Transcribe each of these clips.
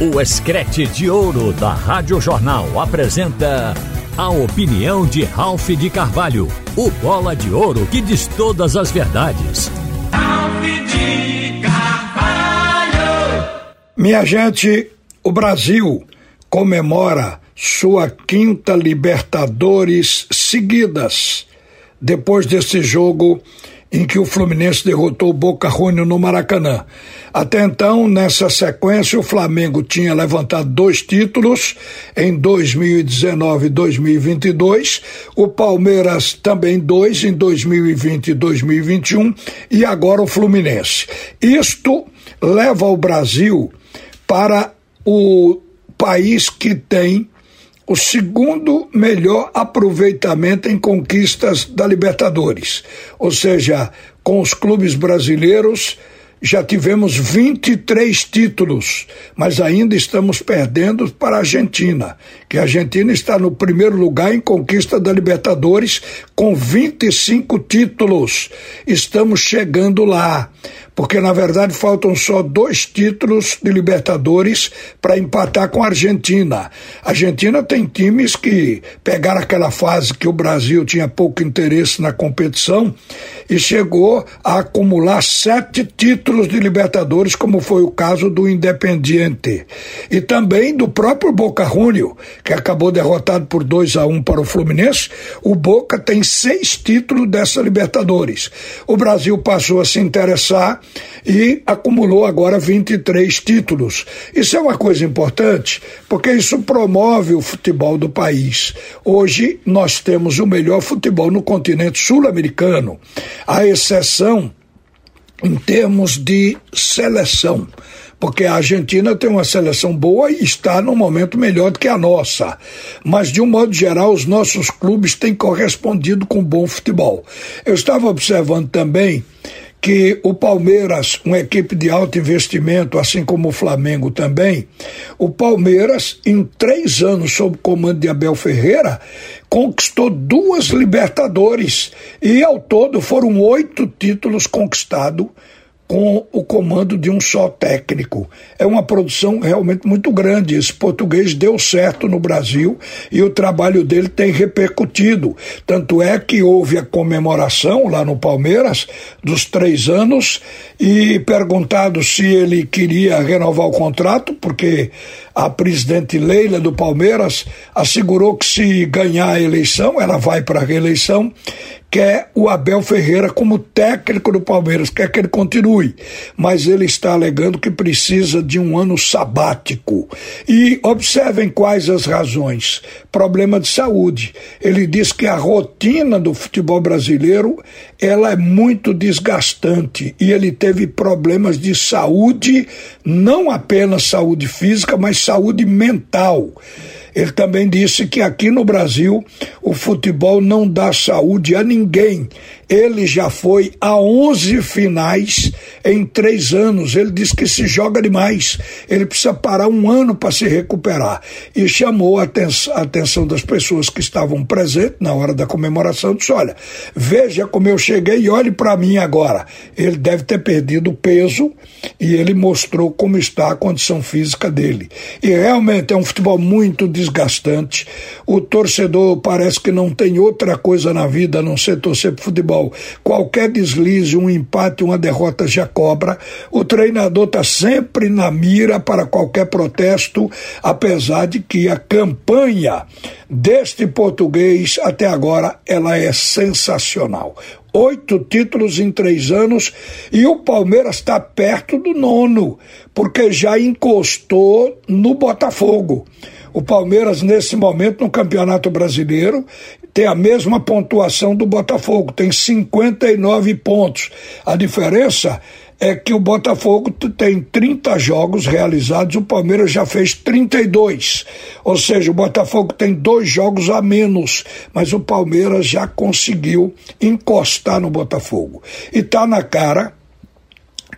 O Escrete de Ouro da Rádio Jornal apresenta a opinião de Ralph de Carvalho, o bola de ouro que diz todas as verdades. Ralph de Carvalho! Minha gente, o Brasil comemora sua quinta Libertadores seguidas, depois desse jogo em que o Fluminense derrotou o Boca Juniors no Maracanã. Até então, nessa sequência, o Flamengo tinha levantado dois títulos em 2019 e 2022, o Palmeiras também dois em 2020 e 2021 e agora o Fluminense. Isto leva o Brasil para o país que tem o segundo melhor aproveitamento em conquistas da Libertadores. Ou seja, com os clubes brasileiros já tivemos 23 títulos, mas ainda estamos perdendo para a Argentina, que a Argentina está no primeiro lugar em conquista da Libertadores com 25 títulos. Estamos chegando lá porque na verdade faltam só dois títulos de Libertadores para empatar com a Argentina. A Argentina tem times que pegaram aquela fase que o Brasil tinha pouco interesse na competição e chegou a acumular sete títulos de Libertadores, como foi o caso do Independiente. E também do próprio Boca Juniors, que acabou derrotado por 2 a 1 um para o Fluminense. O Boca tem seis títulos dessa Libertadores. O Brasil passou a se interessar e acumulou agora 23 títulos. Isso é uma coisa importante, porque isso promove o futebol do país. Hoje nós temos o melhor futebol no continente sul-americano, à exceção em termos de seleção porque a Argentina tem uma seleção boa e está num momento melhor do que a nossa. Mas, de um modo geral, os nossos clubes têm correspondido com bom futebol. Eu estava observando também que o Palmeiras, uma equipe de alto investimento, assim como o Flamengo também, o Palmeiras, em três anos sob comando de Abel Ferreira, conquistou duas Libertadores. E ao todo foram oito títulos conquistados com o comando de um só técnico. É uma produção realmente muito grande. Esse português deu certo no Brasil e o trabalho dele tem repercutido. Tanto é que houve a comemoração lá no Palmeiras dos três anos e perguntado se ele queria renovar o contrato, porque a presidente Leila do Palmeiras assegurou que se ganhar a eleição, ela vai para a reeleição quer o Abel Ferreira como técnico do Palmeiras, quer que ele continue, mas ele está alegando que precisa de um ano sabático. E observem quais as razões: problema de saúde. Ele diz que a rotina do futebol brasileiro ela é muito desgastante e ele teve problemas de saúde, não apenas saúde física, mas saúde mental. Ele também disse que aqui no Brasil o futebol não dá saúde a ninguém. Ele já foi a 11 finais em três anos. Ele disse que se joga demais. Ele precisa parar um ano para se recuperar. E chamou a atenção das pessoas que estavam presentes na hora da comemoração. Disse: Olha, veja como eu cheguei e olhe para mim agora. Ele deve ter perdido peso e ele mostrou como está a condição física dele. E realmente é um futebol muito desgastante. O torcedor parece que não tem outra coisa na vida a não ser torcer para futebol. Qualquer deslize, um empate, uma derrota já cobra. O treinador está sempre na mira para qualquer protesto, apesar de que a campanha deste português até agora ela é sensacional oito títulos em três anos e o Palmeiras está perto do nono, porque já encostou no Botafogo. O Palmeiras, nesse momento, no Campeonato Brasileiro, tem a mesma pontuação do Botafogo, tem 59 pontos. A diferença é que o Botafogo tem 30 jogos realizados, o Palmeiras já fez 32. Ou seja, o Botafogo tem dois jogos a menos, mas o Palmeiras já conseguiu encostar no Botafogo. E tá na cara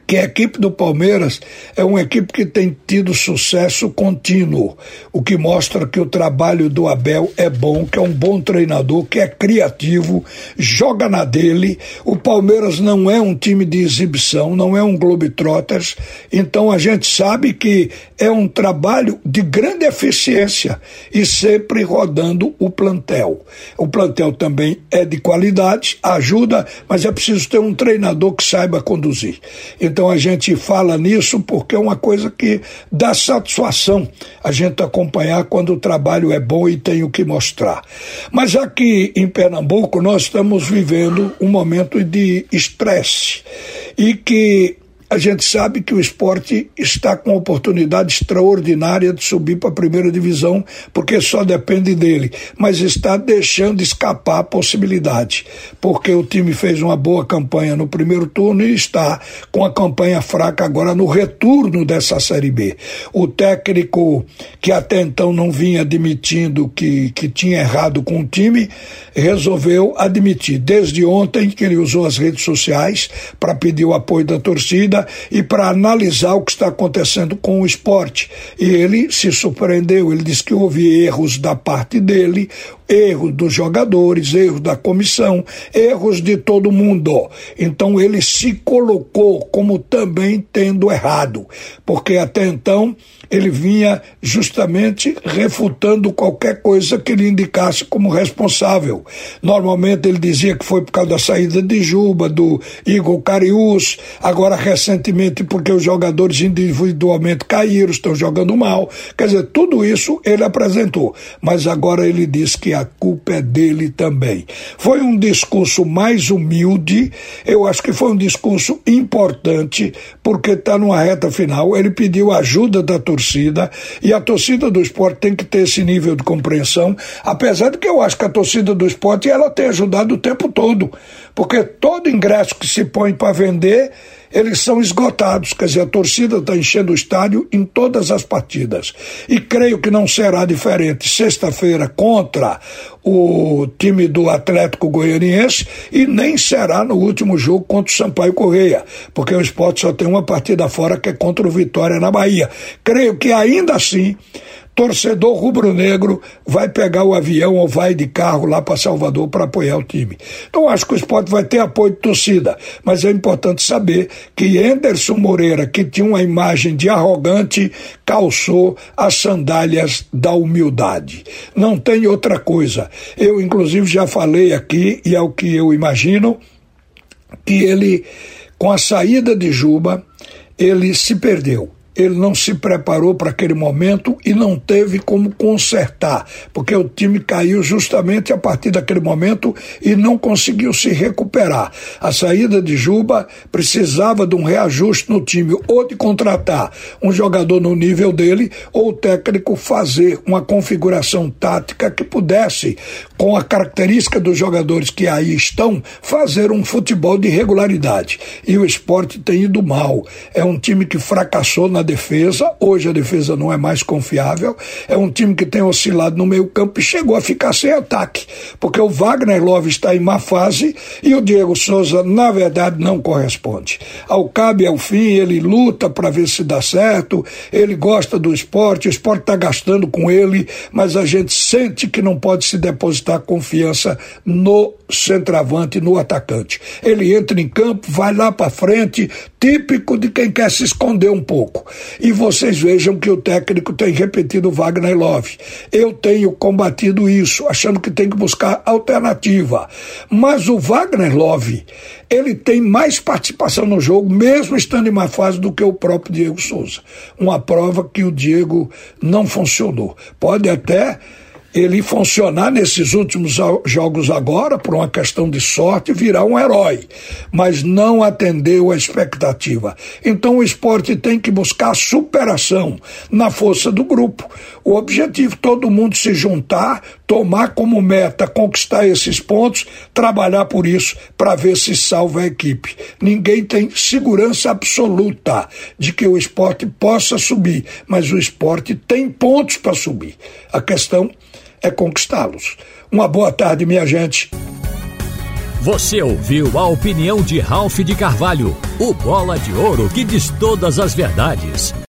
que a equipe do Palmeiras é uma equipe que tem tido sucesso contínuo, o que mostra que o trabalho do Abel é bom, que é um bom treinador, que é criativo, joga na dele. O Palmeiras não é um time de exibição, não é um Globetrotters, então a gente sabe que é um trabalho de grande eficiência e sempre rodando o plantel. O plantel também é de qualidade, ajuda, mas é preciso ter um treinador que saiba conduzir. Então a gente fala nisso porque é uma coisa que dá satisfação a gente acompanhar quando o trabalho é bom e tem o que mostrar. Mas aqui em Pernambuco nós estamos vivendo um momento de estresse e que a gente sabe que o esporte está com uma oportunidade extraordinária de subir para a primeira divisão, porque só depende dele, mas está deixando escapar a possibilidade, porque o time fez uma boa campanha no primeiro turno e está com a campanha fraca agora no retorno dessa Série B. O técnico que até então não vinha admitindo que, que tinha errado com o time, resolveu admitir desde ontem que ele usou as redes sociais para pedir o apoio da torcida e para analisar o que está acontecendo com o esporte. E ele se surpreendeu, ele disse que houve erros da parte dele, erros dos jogadores, erros da comissão, erros de todo mundo. Então ele se colocou como também tendo errado, porque até então ele vinha justamente refutando qualquer coisa que ele indicasse como responsável. Normalmente ele dizia que foi por causa da saída de Juba, do Igor Carius, agora recentemente porque os jogadores individualmente caíram, estão jogando mal. Quer dizer, tudo isso ele apresentou, mas agora ele diz que a culpa é dele também. Foi um discurso mais humilde, eu acho que foi um discurso importante, porque está numa reta final. Ele pediu ajuda da torcida e a torcida do esporte tem que ter esse nível de compreensão, apesar de que eu acho que a torcida do esporte ela tem ajudado o tempo todo, porque todo ingresso que se põe para vender eles são esgotados, quer dizer, a torcida está enchendo o estádio em todas as partidas. E creio que não será diferente sexta-feira contra o time do Atlético Goianiense e nem será no último jogo contra o Sampaio Correia, porque o esporte só tem uma partida fora que é contra o Vitória na Bahia. Creio que ainda assim torcedor rubro-negro vai pegar o avião ou vai de carro lá para Salvador para apoiar o time. Então acho que o esporte vai ter apoio de torcida, mas é importante saber que Anderson Moreira, que tinha uma imagem de arrogante, calçou as sandálias da humildade. Não tem outra coisa. Eu, inclusive, já falei aqui, e é o que eu imagino, que ele, com a saída de Juba, ele se perdeu ele não se preparou para aquele momento e não teve como consertar, porque o time caiu justamente a partir daquele momento e não conseguiu se recuperar. A saída de Juba precisava de um reajuste no time, ou de contratar um jogador no nível dele, ou o técnico fazer uma configuração tática que pudesse, com a característica dos jogadores que aí estão, fazer um futebol de regularidade. E o esporte tem ido mal. É um time que fracassou na defesa. Hoje a defesa não é mais confiável. É um time que tem oscilado no meio-campo e chegou a ficar sem ataque, porque o Wagner Love está em má fase e o Diego Souza, na verdade, não corresponde. Ao cabe ao fim, ele luta para ver se dá certo, ele gosta do esporte, o esporte está gastando com ele, mas a gente sente que não pode se depositar confiança no centroavante, no atacante. Ele entra em campo, vai lá para frente, típico de quem quer se esconder um pouco. E vocês vejam que o técnico tem repetido Wagner Love. Eu tenho combatido isso, achando que tem que buscar alternativa. Mas o Wagner Love, ele tem mais participação no jogo, mesmo estando em má fase, do que o próprio Diego Souza. Uma prova que o Diego não funcionou. Pode até ele funcionar nesses últimos jogos agora, por uma questão de sorte, virar um herói, mas não atendeu a expectativa. Então o esporte tem que buscar superação na força do grupo. O objetivo todo mundo se juntar, tomar como meta conquistar esses pontos, trabalhar por isso para ver se salva a equipe. Ninguém tem segurança absoluta de que o esporte possa subir, mas o esporte tem pontos para subir. A questão é conquistá-los. Uma boa tarde, minha gente. Você ouviu a opinião de Ralph de Carvalho, o bola de ouro que diz todas as verdades.